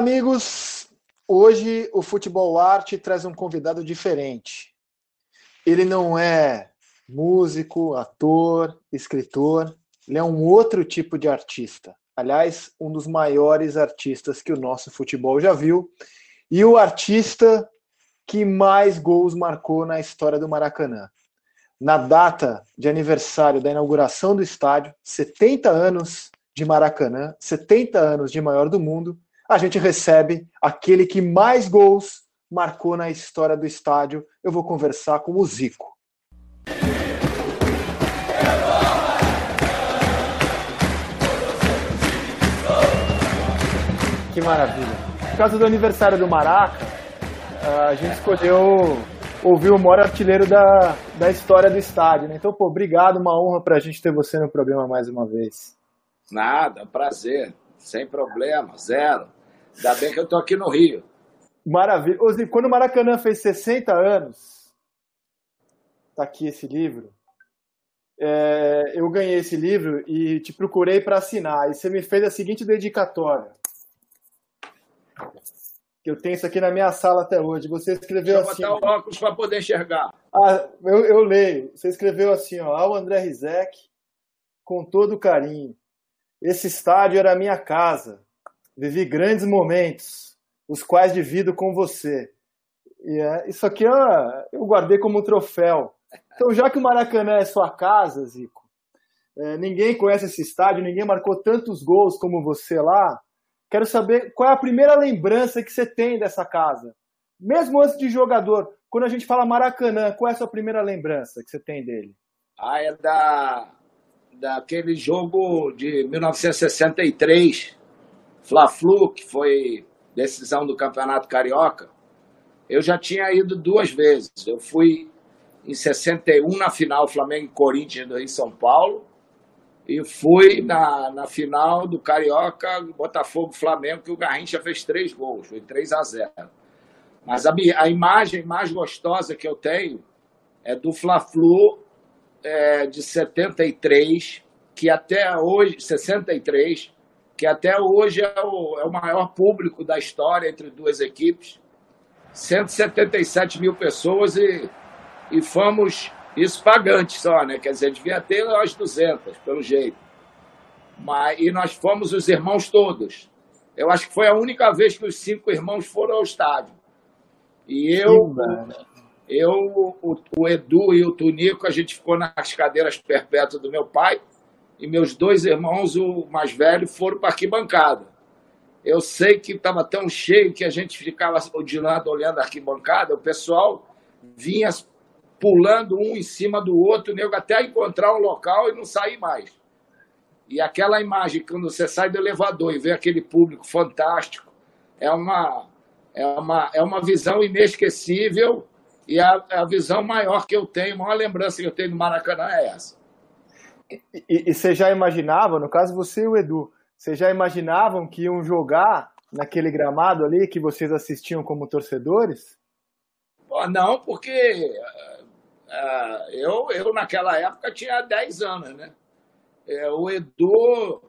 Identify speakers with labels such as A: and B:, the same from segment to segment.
A: amigos! Hoje o Futebol Arte traz um convidado diferente. Ele não é músico, ator, escritor, ele é um outro tipo de artista. Aliás, um dos maiores artistas que o nosso futebol já viu. E o artista que mais gols marcou na história do Maracanã. Na data de aniversário da inauguração do estádio, 70 anos de Maracanã, 70 anos de maior do mundo, a gente recebe aquele que mais gols marcou na história do estádio. Eu vou conversar com o Zico. Que maravilha. Por causa do aniversário do Maraca, a gente escolheu ouvir o maior artilheiro da, da história do estádio. Né? Então, pô, obrigado, uma honra para a gente ter você no programa mais uma vez.
B: Nada, prazer, sem problema, zero. Ainda bem que eu tô aqui no Rio.
A: Maravilha. Quando o Maracanã fez 60 anos, tá aqui esse livro, é, eu ganhei esse livro e te procurei para assinar. E você me fez a seguinte dedicatória. Que eu tenho isso aqui na minha sala até hoje. Você escreveu
B: Deixa
A: assim.
B: Eu botar o óculos para poder enxergar.
A: Ah, eu, eu leio. Você escreveu assim, ó, ao André Rizek, com todo carinho. Esse estádio era a minha casa. Vivi grandes momentos, os quais divido com você. E é, isso aqui ó, eu guardei como um troféu. Então, já que o Maracanã é sua casa, Zico, é, ninguém conhece esse estádio, ninguém marcou tantos gols como você lá. Quero saber qual é a primeira lembrança que você tem dessa casa. Mesmo antes de jogador, quando a gente fala Maracanã, qual é a sua primeira lembrança que você tem dele?
B: Ah, é da daquele jogo de 1963, Fla-Flu, que foi decisão do Campeonato Carioca. Eu já tinha ido duas vezes. Eu fui em 61 na final Flamengo e Corinthians em São Paulo e fui na, na final do Carioca Botafogo-Flamengo que o Garrincha fez três gols, foi 3 a 0. Mas a, a imagem mais gostosa que eu tenho é do Fla-Flu é, de 73, que até hoje, 63, que até hoje é o, é o maior público da história entre duas equipes. 177 mil pessoas e, e fomos isso pagantes só, né? Quer dizer, devia ter umas 200, pelo jeito. Mas, e nós fomos os irmãos todos. Eu acho que foi a única vez que os cinco irmãos foram ao estádio. E eu, eu, o, o, Edu e o Tunico, a gente ficou nas cadeiras perpétuas do meu pai, e meus dois irmãos, o mais velho, foram para a arquibancada. Eu sei que estava tão cheio que a gente ficava de lado olhando a arquibancada, o pessoal vinha pulando um em cima do outro, nego, até encontrar um local e não sair mais. E aquela imagem, quando você sai do elevador e vê aquele público fantástico, é uma, é uma, é uma visão inesquecível e a, a visão maior que eu tenho, a maior lembrança que eu tenho do Maracanã é essa.
A: E, e, você já imaginava, no caso você e o Edu, vocês já imaginavam que iam jogar naquele gramado ali que vocês assistiam como torcedores?
B: Não, porque uh, eu, eu naquela época tinha 10 anos, né? É, o Edu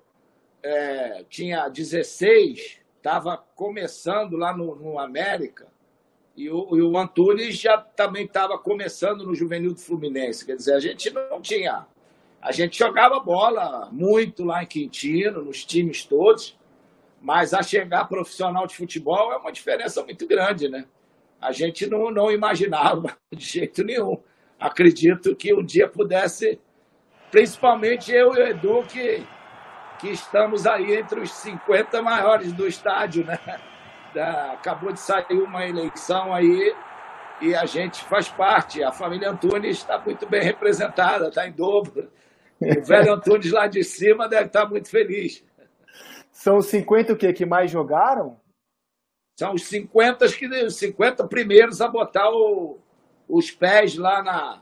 B: é, tinha 16, estava começando lá no, no América, e o, e o Antunes já também estava começando no Juvenil do Fluminense. Quer dizer, a gente não tinha. A gente jogava bola muito lá em Quintino, nos times todos, mas a chegar profissional de futebol é uma diferença muito grande, né? A gente não, não imaginava de jeito nenhum. Acredito que um dia pudesse, principalmente eu e o Edu, que, que estamos aí entre os 50 maiores do estádio, né? da, acabou de sair uma eleição aí e a gente faz parte. A família Antunes está muito bem representada, está em dobro. O velho Antunes lá de cima deve estar muito feliz.
A: São os 50 o quê? Que mais jogaram?
B: São os 50, que, os 50 primeiros a botar o, os pés lá na,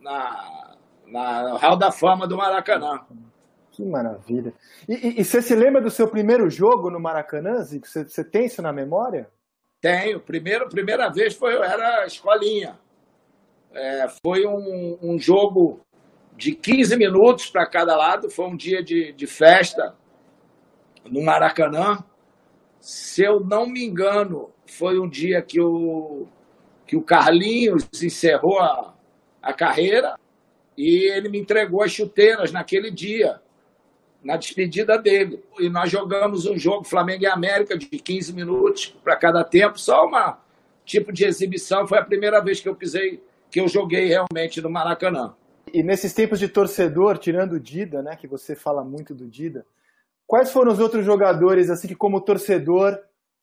B: na, na Hall da Fama do Maracanã.
A: Que maravilha. E, e, e, você se lembra do seu primeiro jogo no Maracanã, Zico? Você, você tem isso na memória?
B: Tenho. Primeiro, primeira vez foi, era escolinha. É, foi um, um, jogo de 15 minutos para cada lado. Foi um dia de, de festa no Maracanã. Se eu não me engano, foi um dia que o, que o Carlinhos encerrou a, a carreira e ele me entregou as chuteiras naquele dia, na despedida dele. E nós jogamos um jogo Flamengo e América de 15 minutos para cada tempo, só uma tipo de exibição. Foi a primeira vez que eu pisei, que eu joguei realmente no Maracanã.
A: E nesses tempos de torcedor, tirando o Dida, né, que você fala muito do Dida, quais foram os outros jogadores assim que como torcedor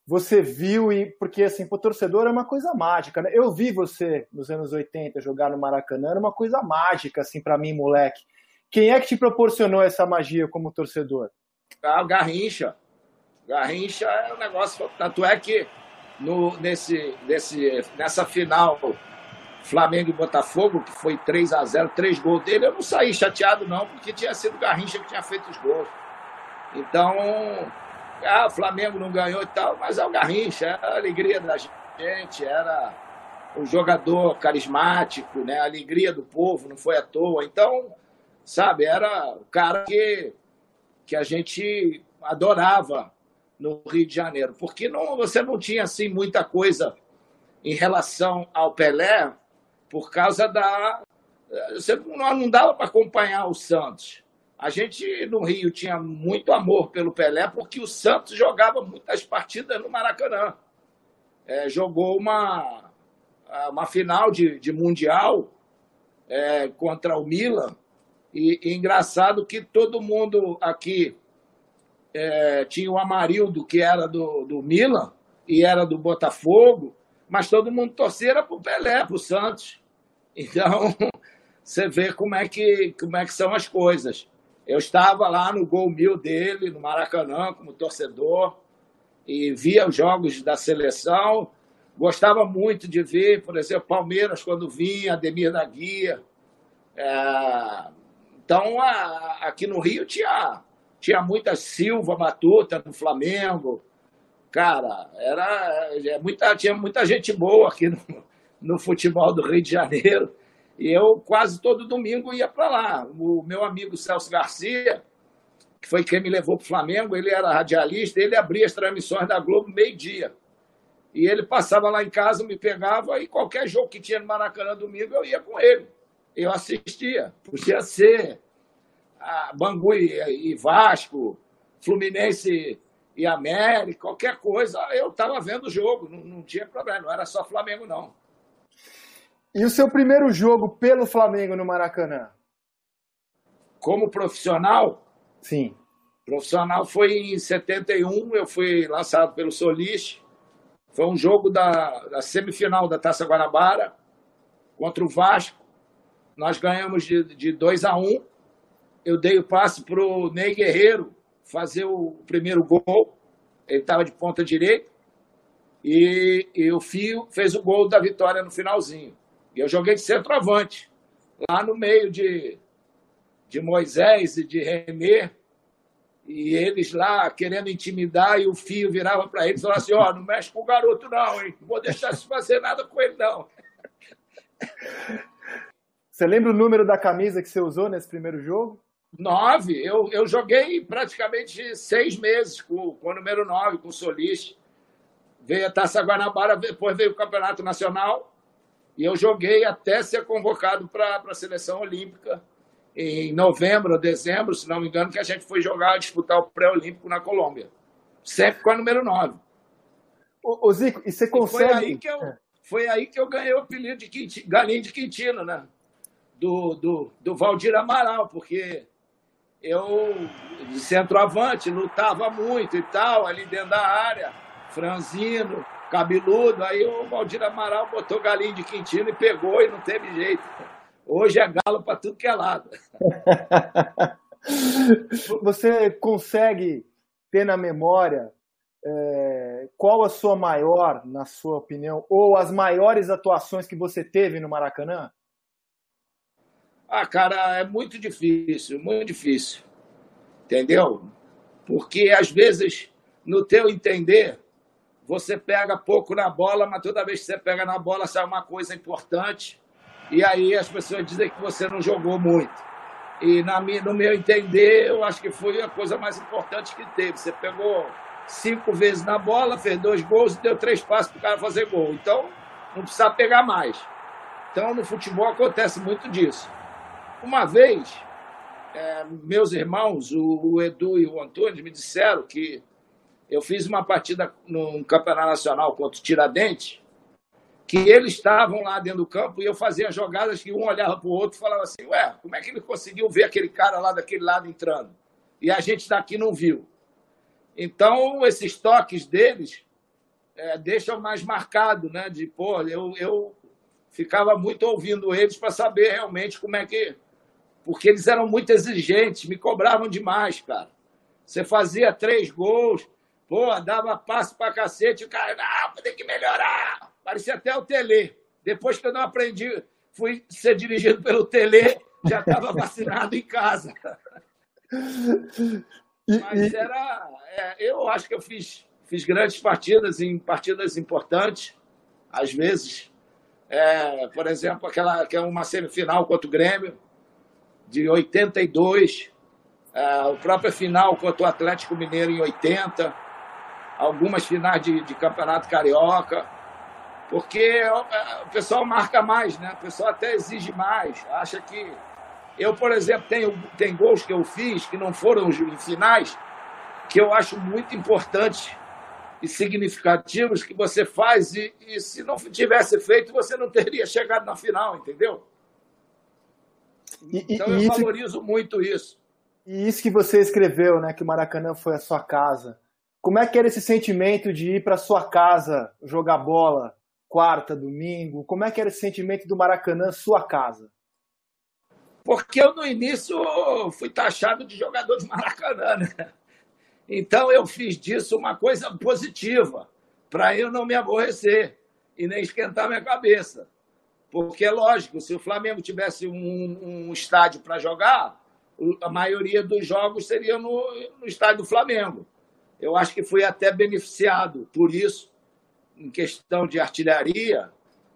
A: você viu e porque assim, o torcedor é uma coisa mágica, né? Eu vi você nos anos 80 jogar no Maracanã, era uma coisa mágica assim para mim, moleque. Quem é que te proporcionou essa magia como torcedor?
B: Ah, o Garrincha. Garrincha é um negócio, tanto é que no, nesse, nesse, nessa final Flamengo e Botafogo, que foi 3 a 0 três gols dele, eu não saí chateado não, porque tinha sido o Garrincha que tinha feito os gols. Então, ah, o Flamengo não ganhou e tal, mas é o Garrincha, era a alegria da gente, era o jogador carismático, né? A alegria do povo, não foi à toa. Então, sabe, era o cara que, que a gente adorava no Rio de Janeiro, porque não, você não tinha assim muita coisa em relação ao Pelé por causa da você não, não dava para acompanhar o Santos. A gente no Rio tinha muito amor pelo Pelé porque o Santos jogava muitas partidas no Maracanã. É, jogou uma, uma final de, de Mundial é, contra o Milan. E, e, engraçado que todo mundo aqui é, tinha o Amarildo, que era do, do Milan e era do Botafogo, mas todo mundo torcia para o Pelé, para o Santos. Então, você vê como é, que, como é que são as coisas. Eu estava lá no gol mil dele, no Maracanã, como torcedor, e via os jogos da seleção. Gostava muito de ver, por exemplo, Palmeiras, quando vinha, Ademir da Guia. É... Então, aqui no Rio tinha, tinha muita Silva Matuta no Flamengo. Cara, era, é muita, tinha muita gente boa aqui no, no futebol do Rio de Janeiro. E eu quase todo domingo ia para lá. O meu amigo Celso Garcia, que foi quem me levou para o Flamengo, ele era radialista, ele abria as transmissões da Globo meio-dia. E ele passava lá em casa, me pegava, e qualquer jogo que tinha no Maracanã domingo, eu ia com ele. Eu assistia. Podia ser a Bangu e, Vasco, Fluminense e América, qualquer coisa, eu estava vendo o jogo, não, não tinha problema, não era só Flamengo, não.
A: E o seu primeiro jogo pelo Flamengo no Maracanã?
B: Como profissional?
A: Sim.
B: Profissional foi em 71, eu fui lançado pelo Solis. Foi um jogo da, da semifinal da Taça Guanabara contra o Vasco. Nós ganhamos de, de 2 a 1 um. Eu dei o passe para o Ney Guerreiro fazer o primeiro gol. Ele estava de ponta direita. E, e o Fio fez o gol da vitória no finalzinho. E eu joguei de centroavante, lá no meio de, de Moisés e de Renê, e eles lá querendo intimidar, e o fio virava para eles e falava assim: Ó, oh, não mexe com o garoto, não, hein? Não vou deixar de fazer nada com ele, não.
A: Você lembra o número da camisa que você usou nesse primeiro jogo?
B: Nove. Eu, eu joguei praticamente seis meses com, com o número nove, com o Solis. Veio a Taça Guanabara, depois veio o Campeonato Nacional. E eu joguei até ser convocado para a seleção olímpica em novembro ou dezembro, se não me engano, que a gente foi jogar, disputar o pré-olímpico na Colômbia. Sempre com a número 9.
A: Ô, ô Zico, e você consegue.
B: E foi, aí que eu, é. foi aí que eu ganhei o apelido de Quintino, Galinho de Quintino, né? Do, do, do Valdir Amaral, porque eu, de centroavante, lutava muito e tal, ali dentro da área, franzino cabeludo. Aí o Valdir Amaral botou galinho de Quintino e pegou e não teve jeito. Hoje é galo para tudo que é lado.
A: Você consegue ter na memória é, qual a sua maior, na sua opinião, ou as maiores atuações que você teve no Maracanã?
B: Ah, cara, é muito difícil, muito difícil. Entendeu? Porque às vezes, no teu entender, você pega pouco na bola, mas toda vez que você pega na bola sai uma coisa importante. E aí as pessoas dizem que você não jogou muito. E na minha, no meu entender, eu acho que foi a coisa mais importante que teve. Você pegou cinco vezes na bola, fez dois gols e deu três passos para o cara fazer gol. Então, não precisa pegar mais. Então, no futebol acontece muito disso. Uma vez, é, meus irmãos, o, o, Edu e o Antônio, me disseram que eu fiz uma partida no Campeonato Nacional contra o Tiradentes, que eles estavam lá dentro do campo e eu fazia jogadas que um olhava para o outro e falava assim: Ué, como é que ele conseguiu ver aquele cara lá daquele lado entrando? E a gente daqui não viu. Então, esses toques deles é, deixam mais marcado, né? De, pô, eu, eu ficava muito ouvindo eles para saber realmente como é que. Porque eles eram muito exigentes, me cobravam demais, cara. Você fazia três gols, pô, dava passo para cacete, o cara, não, tem que melhorar. Parecia até o Tele. Depois que eu não aprendi, fui ser dirigido pelo Tele, já estava vacinado em casa. Mas era. É, eu acho que eu fiz, fiz grandes partidas, em partidas importantes, às vezes. É, por exemplo, aquela que é uma semifinal contra o Grêmio, de 82. É, o próprio final contra o Atlético Mineiro em 80. Algumas finais de, de campeonato carioca. Porque o pessoal marca mais, né? O pessoal até exige mais. Acha que eu, por exemplo, tenho tem gols que eu fiz que não foram em finais, que eu acho muito importantes e significativos que você faz e, e, se não tivesse feito, você não teria chegado na final, entendeu? então e, eu isso, valorizo muito isso.
A: E isso que você escreveu, né, que o Maracanã foi a sua casa. Como é que era esse sentimento de ir para sua casa jogar bola quarta, domingo? Como é que era esse sentimento do Maracanã, sua casa?
B: porque eu no início fui taxado de jogador de Maracanã, né? Então eu fiz disso uma coisa positiva, para eu não me aborrecer e nem esquentar minha cabeça. Porque é lógico, se o Flamengo tivesse um, um estádio para jogar, a maioria dos jogos seria no, no estádio do Flamengo. Eu acho que fui até beneficiado por isso, em questão de artilharia,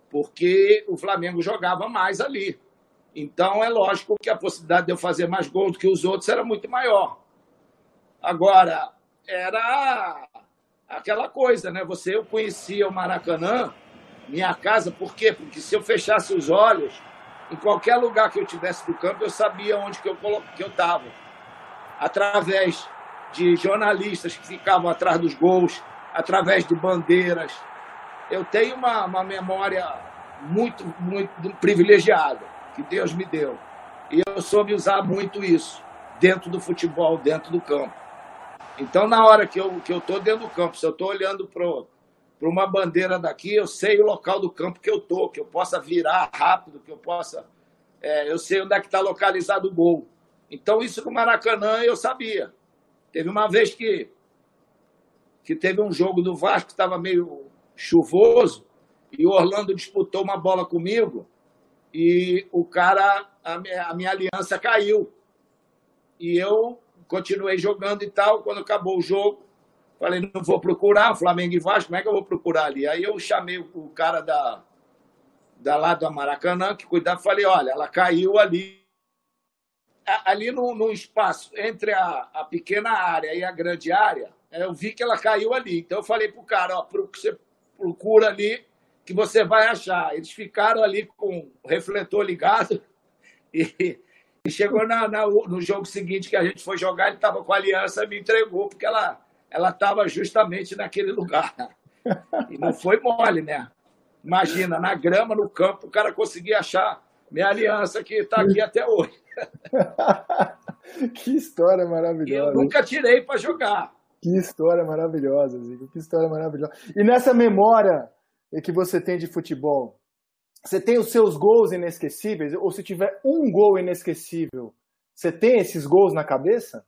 B: porque o Flamengo jogava mais ali. Então, é lógico que a possibilidade de eu fazer mais gols do que os outros era muito maior. Agora, era aquela coisa, né? Você, eu conhecia o Maracanã, minha casa, por quê? Porque se eu fechasse os olhos, em qualquer lugar que eu tivesse do campo, eu sabia onde que eu estava. Através de jornalistas que ficavam atrás dos gols, através de bandeiras. Eu tenho uma, uma memória muito, muito privilegiada que Deus me deu. E eu soube usar muito isso dentro do futebol, dentro do campo. Então, na hora que eu que eu estou dentro do campo, se eu estou olhando para uma bandeira daqui, eu sei o local do campo que eu estou, que eu possa virar rápido, que eu possa. É, eu sei onde é que está localizado o gol. Então, isso no Maracanã eu sabia. Teve uma vez que, que teve um jogo do Vasco que estava meio chuvoso e o Orlando disputou uma bola comigo e o cara, a minha, a minha aliança caiu. E eu continuei jogando e tal. Quando acabou o jogo, falei, não vou procurar, Flamengo e Vasco, como é que eu vou procurar ali? Aí eu chamei o cara da, da lá do Maracanã, que cuidava, falei, olha, ela caiu ali, ali no, no espaço entre a, a pequena área e a grande área, eu vi que ela caiu ali. Então eu falei pro cara, ó, você procura ali que você vai achar. Eles ficaram ali com o refletor ligado e, e chegou na, na, no jogo seguinte que a gente foi jogar, ele estava com a aliança e me entregou, porque ela ela estava justamente naquele lugar. E não foi mole, né? Imagina, na grama, no campo, o cara conseguia achar minha aliança que está aqui até hoje.
A: que história maravilhosa.
B: Eu nunca tirei para jogar.
A: Que história maravilhosa, Zico. Que história maravilhosa. E nessa memória que você tem de futebol, você tem os seus gols inesquecíveis? Ou se tiver um gol inesquecível, você tem esses gols na cabeça?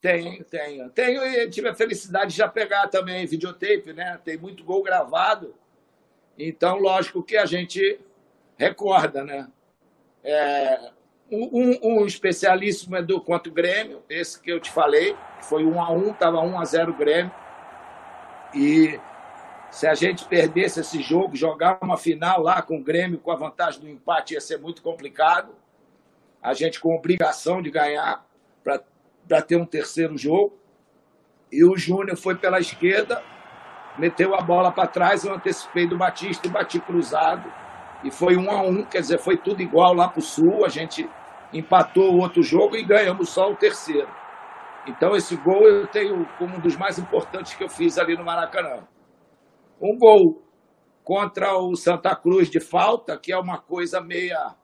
B: Tenho, tenho. Tenho e tive a felicidade de já pegar também videotape, né? Tem muito gol gravado. Então, lógico que a gente recorda, né? É, um, um, especialíssimo é do contra o Grêmio, esse que eu te falei, foi 1 a 1 estava 1 a 0 o Grêmio. E se a gente perdesse esse jogo, jogar uma final lá com o Grêmio com a vantagem do empate ia ser muito complicado. A gente com obrigação de ganhar para ter um terceiro jogo. E o Júnior foi pela esquerda, meteu a bola para trás, eu antecipei do Batista e bati cruzado. E foi um a um, quer dizer, foi tudo igual lá para o Sul. A gente empatou o outro jogo e ganhamos só o terceiro. Então esse gol eu tenho como um dos mais importantes que eu fiz ali no Maracanã. Um gol contra o Santa Cruz de falta, que é uma coisa meia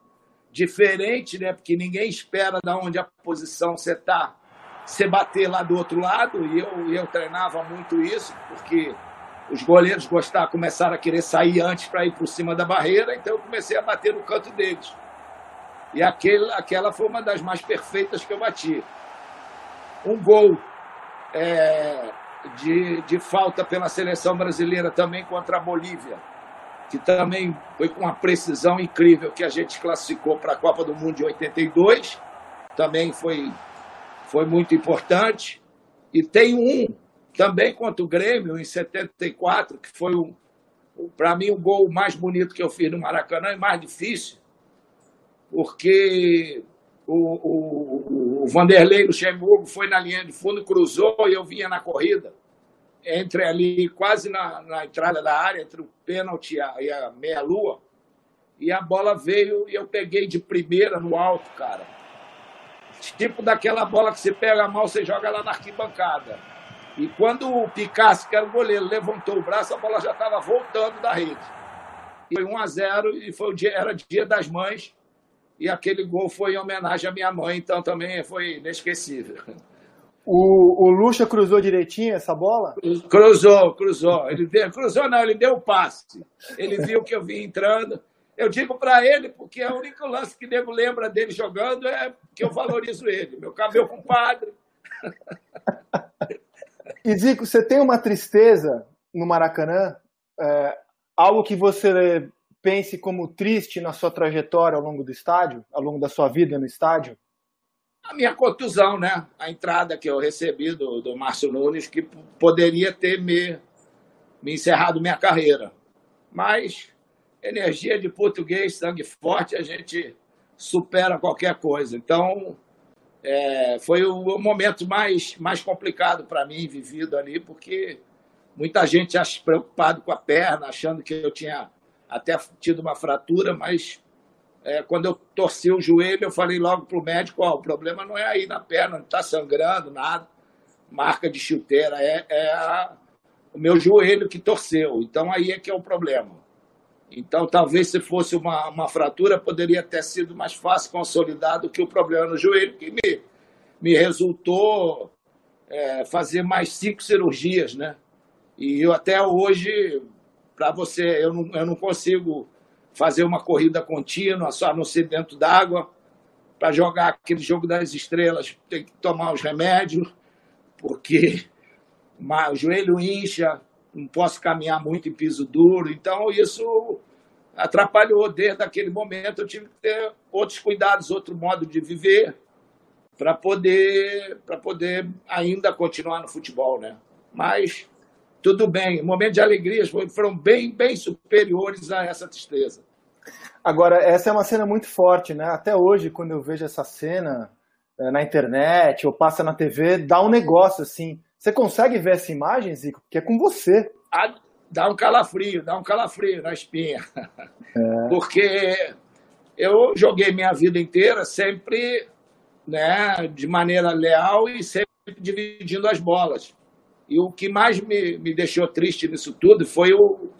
B: diferente, né? Porque ninguém espera da onde a posição você está, você bater lá do outro lado. E eu, eu treinava muito isso, porque os goleiros gostaram, começaram a querer sair antes para ir por cima da barreira, então eu comecei a bater no canto deles. E aquele, aquela foi uma das mais perfeitas que eu bati. Um gol é, de, de falta pela seleção brasileira também contra a Bolívia, que também foi com uma precisão incrível que a gente classificou para a Copa do Mundo de 82. Também foi, foi muito importante. E tem um também contra o Grêmio, em 74, que foi, para mim, o gol mais bonito que eu fiz no Maracanã e mais difícil, porque o, o, o Vanderlei Luxemburgo foi na linha de fundo, cruzou e eu vinha na corrida, entre ali, quase na, na entrada da área, entre o pênalti e a, e a meia-lua, e a bola veio e eu peguei de primeira no alto, cara. Tipo daquela bola que você pega mão, você joga lá na arquibancada. E quando o Picasso, que era o goleiro, levantou o braço, a bola já estava voltando da rede. E foi 1 a 0 e foi o dia, era dia das mães. E aquele gol foi em homenagem à minha mãe, então também foi inesquecível.
A: O, o Lucha cruzou direitinho essa bola?
B: Cruzou, cruzou. Ele deu, cruzou não, ele deu o passe. Ele viu que eu vim entrando. Eu digo para ele, porque é o único lance que nego lembra dele jogando é que eu valorizo ele. Meu cabelo compadre.
A: E Zico, você tem uma tristeza no Maracanã? É, algo que você pense como triste na sua trajetória ao longo do estádio, ao longo da sua vida no estádio?
B: A minha contusão, né? A entrada que eu recebi do, do Márcio Nunes, que poderia ter me, me encerrado minha carreira. Mas energia de português, sangue forte, a gente supera qualquer coisa. Então, é, foi o momento mais, mais complicado para mim, vivido ali, porque muita gente acha preocupado com a perna, achando que eu tinha até tido uma fratura, mas é, quando eu torci o joelho, eu falei logo para o médico: oh, o problema não é aí na perna, não está sangrando, nada, marca de chuteira, é, é a, o meu joelho que torceu. Então aí é que é o problema. Então, talvez se fosse uma, uma fratura, poderia ter sido mais fácil consolidar do que o problema no joelho, que me, me resultou é, fazer mais cinco cirurgias, né? E eu até hoje, para você, eu não, eu não consigo fazer uma corrida contínua, só não ser dentro d'água. Para jogar aquele jogo das estrelas, tem que tomar os remédios, porque o joelho incha, não posso caminhar muito em piso duro. Então, isso atrapalhou desde aquele momento. Eu tive que ter outros cuidados, outro modo de viver para poder, poder ainda continuar no futebol, né? Mas tudo bem, momentos de alegria foram bem, bem superiores a essa tristeza.
A: Agora, essa é uma cena muito forte, né? Até hoje, quando eu vejo essa cena eh, na internet ou passa na TV, dá um negócio assim. Você consegue ver essa imagem, Zico? Que é com você.
B: Ah, dá um calafrio, dá um calafrio na espinha. É. Porque eu joguei minha vida inteira sempre né, de maneira leal e sempre dividindo as bolas. E o que mais me, me deixou triste nisso tudo foi o,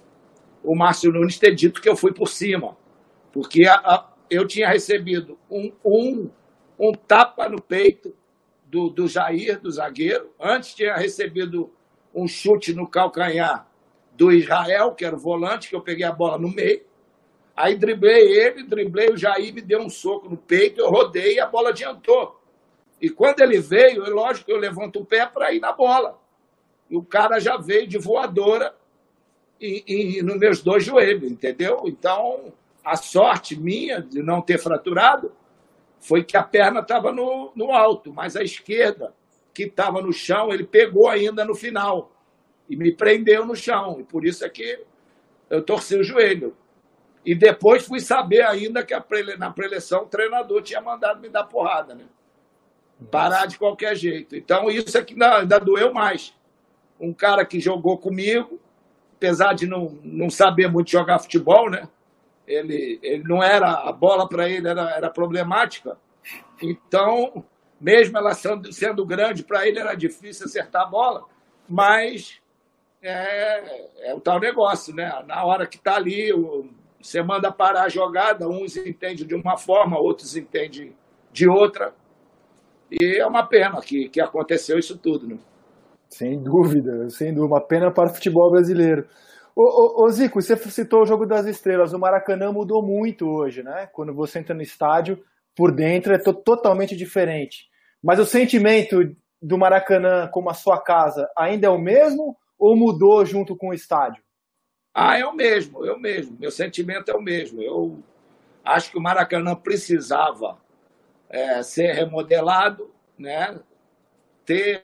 B: o Márcio Nunes ter dito que eu fui por cima. Porque a, a, eu tinha recebido um, um, um tapa no peito do, do Jair, do zagueiro. Antes tinha recebido um chute no calcanhar do Israel, que era o volante, que eu peguei a bola no meio. Aí driblei ele, driblei o Jair, me deu um soco no peito, eu rodei e a bola adiantou. E quando ele veio, eu, lógico que eu levanto o pé para ir na bola. E o cara já veio de voadora e, e, nos meus dois joelhos, entendeu? Então, a sorte minha de não ter fraturado foi que a perna estava no, no alto, mas a esquerda, que estava no chão, ele pegou ainda no final e me prendeu no chão. E por isso é que eu torci o joelho. E depois fui saber ainda que prele... na preleção o treinador tinha mandado me dar porrada, né? Parar de qualquer jeito. Então, isso é que ainda, ainda doeu mais. Um cara que jogou comigo, apesar de não, não saber muito jogar futebol, né? Ele, ele não era, a bola para ele era, era problemática. Então, mesmo ela sendo, sendo grande, para ele era difícil acertar a bola, mas é, é o tal negócio, né? Na hora que está ali, você manda parar a jogada, uns entendem de uma forma, outros entendem de outra. E é uma pena que, que aconteceu isso tudo, né?
A: Sem dúvida, sem dúvida. Uma pena para o futebol brasileiro. Ô, ô, ô, Zico, você citou o jogo das estrelas. O Maracanã mudou muito hoje, né? Quando você entra no estádio, por dentro é totalmente diferente. Mas o sentimento do Maracanã como a sua casa ainda é o mesmo ou mudou junto com o estádio?
B: Ah, é o mesmo, é o mesmo. Meu sentimento é o mesmo. Eu acho que o Maracanã precisava é, ser remodelado, né? ter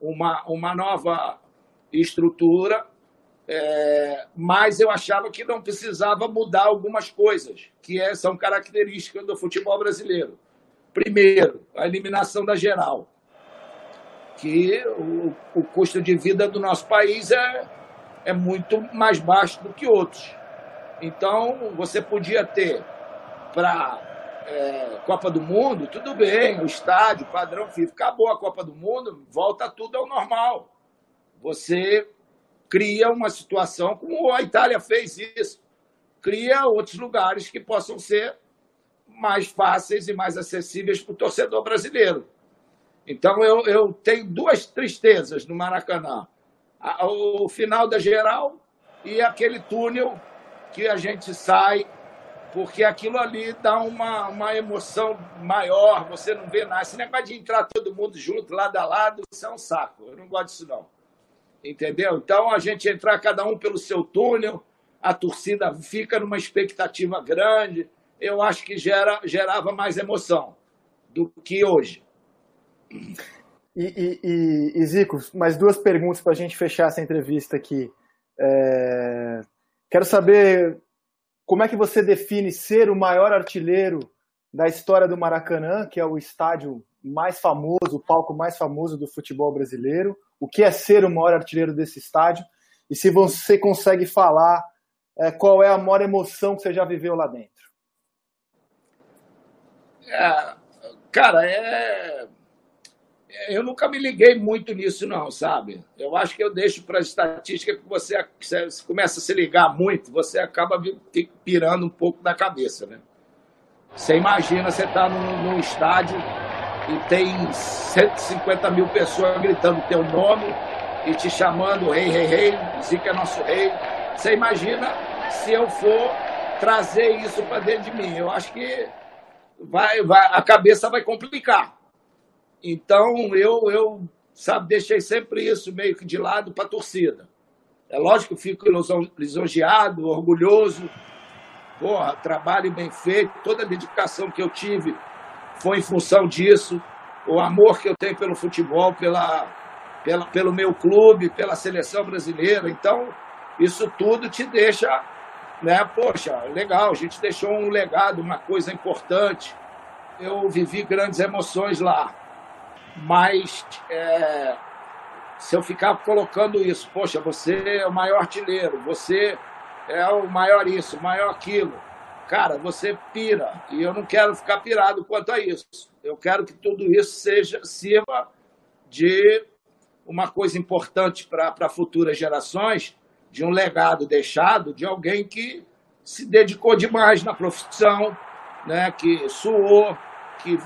B: uma, uma nova estrutura, é, mas eu achava que não precisava mudar algumas coisas que é, são características do futebol brasileiro. Primeiro, a eliminação da geral, que o, o custo de vida do nosso país é, é muito mais baixo do que outros. Então, você podia ter para é, Copa do Mundo, tudo bem, o estádio, padrão FIFA, acabou a Copa do Mundo, volta tudo ao normal. Você cria uma situação como a Itália fez isso, cria outros lugares que possam ser mais fáceis e mais acessíveis para o torcedor brasileiro. Então eu, eu tenho duas tristezas no Maracanã: o final da geral e aquele túnel que a gente sai porque aquilo ali dá uma, uma emoção maior, você não vê nada. Esse negócio de entrar todo mundo junto, lado a lado, isso é um saco. Eu não gosto disso, não. Entendeu? Então, a gente entrar cada um pelo seu túnel, a torcida fica numa expectativa grande, eu acho que gera, gerava mais emoção do que hoje.
A: E, e, e, Zico, mais duas perguntas para a gente fechar essa entrevista aqui. É... Quero saber como é que você define ser o maior artilheiro da história do Maracanã, que é o estádio mais famoso, o palco mais famoso do futebol brasileiro? O que é ser o maior artilheiro desse estádio? E se você consegue falar é, qual é a maior emoção que você já viveu lá dentro?
B: É, cara, é eu nunca me liguei muito nisso, não, sabe? Eu acho que eu deixo para a estatística que você, você, começa a se ligar muito, você acaba pirando um pouco da cabeça, né? Você imagina, você está num, num, estádio e tem 150 mil pessoas gritando teu nome e te chamando rei, rei, rei, Zica é nosso rei. Você imagina se eu for trazer isso para dentro de mim. Eu acho que vai, vai, a cabeça vai complicar. Então, eu, eu sabe, deixei sempre isso meio que de lado para a torcida. É lógico que fico lisonjeado, orgulhoso. Porra, trabalho bem feito, toda a dedicação que eu tive foi em função disso. O amor que eu tenho pelo futebol, pela, pela, pelo meu clube, pela seleção brasileira. Então, isso tudo te deixa, né? Poxa, legal, a gente deixou um legado, uma coisa importante. Eu vivi grandes emoções lá mas é, se eu ficar colocando isso, poxa, você é o maior artilheiro, você é o maior isso, o maior aquilo, cara, você pira. E eu não quero ficar pirado quanto a isso. Eu quero que tudo isso seja sirva de uma coisa importante para futuras gerações, de um legado deixado de alguém que se dedicou demais na profissão, né, que suou, que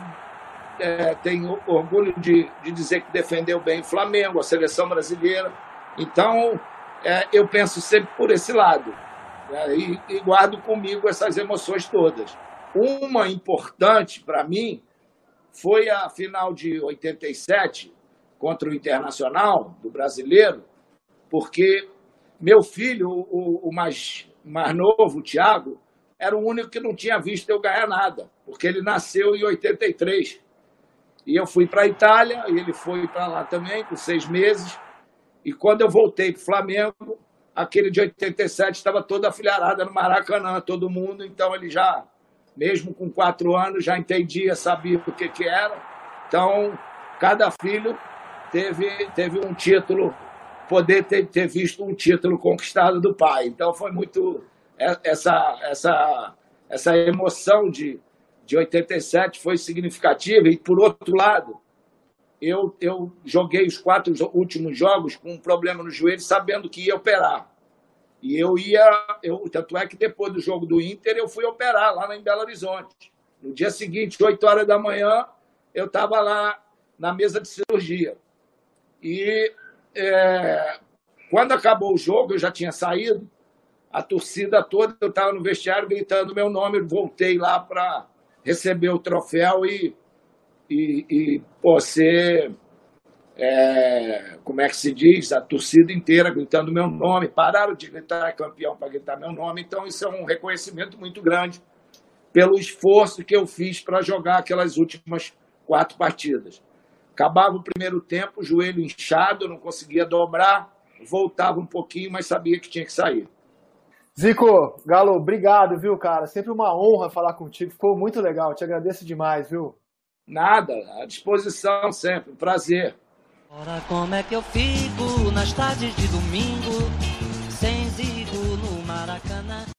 B: é, tem orgulho de, de dizer que defendeu bem o Flamengo, a seleção brasileira. Então, é, eu penso sempre por esse lado. Né? E, e, guardo comigo essas emoções todas. Uma importante para mim foi a final de 87 contra o Internacional do brasileiro, porque meu filho, o, o mais, mais novo, o Thiago, era o único que não tinha visto eu ganhar nada, porque ele nasceu em 83. E eu fui para a Itália, e ele foi para lá também, por seis meses. E quando eu voltei para o Flamengo, aquele de 87 estava toda afilharada no Maracanã, todo mundo. Então ele já, mesmo com quatro anos, já entendia, sabia o que, que era. Então, cada filho teve, teve um título, poder ter, ter visto um título conquistado do pai. Então, foi muito é, essa, essa, essa emoção de, de 87 foi significativa. E, por outro lado, eu, eu joguei os quatro últimos jogos com um problema no joelho, sabendo que ia operar. E eu ia, eu, tanto é que depois do jogo do Inter, eu fui operar lá em Belo Horizonte. No dia seguinte, 8 horas da manhã, eu estava lá na mesa de cirurgia. E é, quando acabou o jogo, eu já tinha saído, a torcida toda, eu estava no vestiário gritando meu nome, voltei lá para receber o troféu e, e, e é, como é que se diz, a torcida inteira gritando meu nome, pararam de gritar campeão para gritar meu nome, então isso é um reconhecimento muito grande pelo esforço que eu fiz para jogar aquelas últimas quatro partidas. Acabava o primeiro tempo, joelho inchado, não conseguia dobrar, voltava um pouquinho, mas sabia que tinha que sair.
A: Zico, Galo, obrigado, viu, cara? Sempre uma honra falar contigo. Ficou muito legal. Te agradeço demais, viu?
B: Nada, à disposição sempre. Prazer.
C: Ora, como é que eu fico nas tardes de domingo, sem Zico no Maracanã?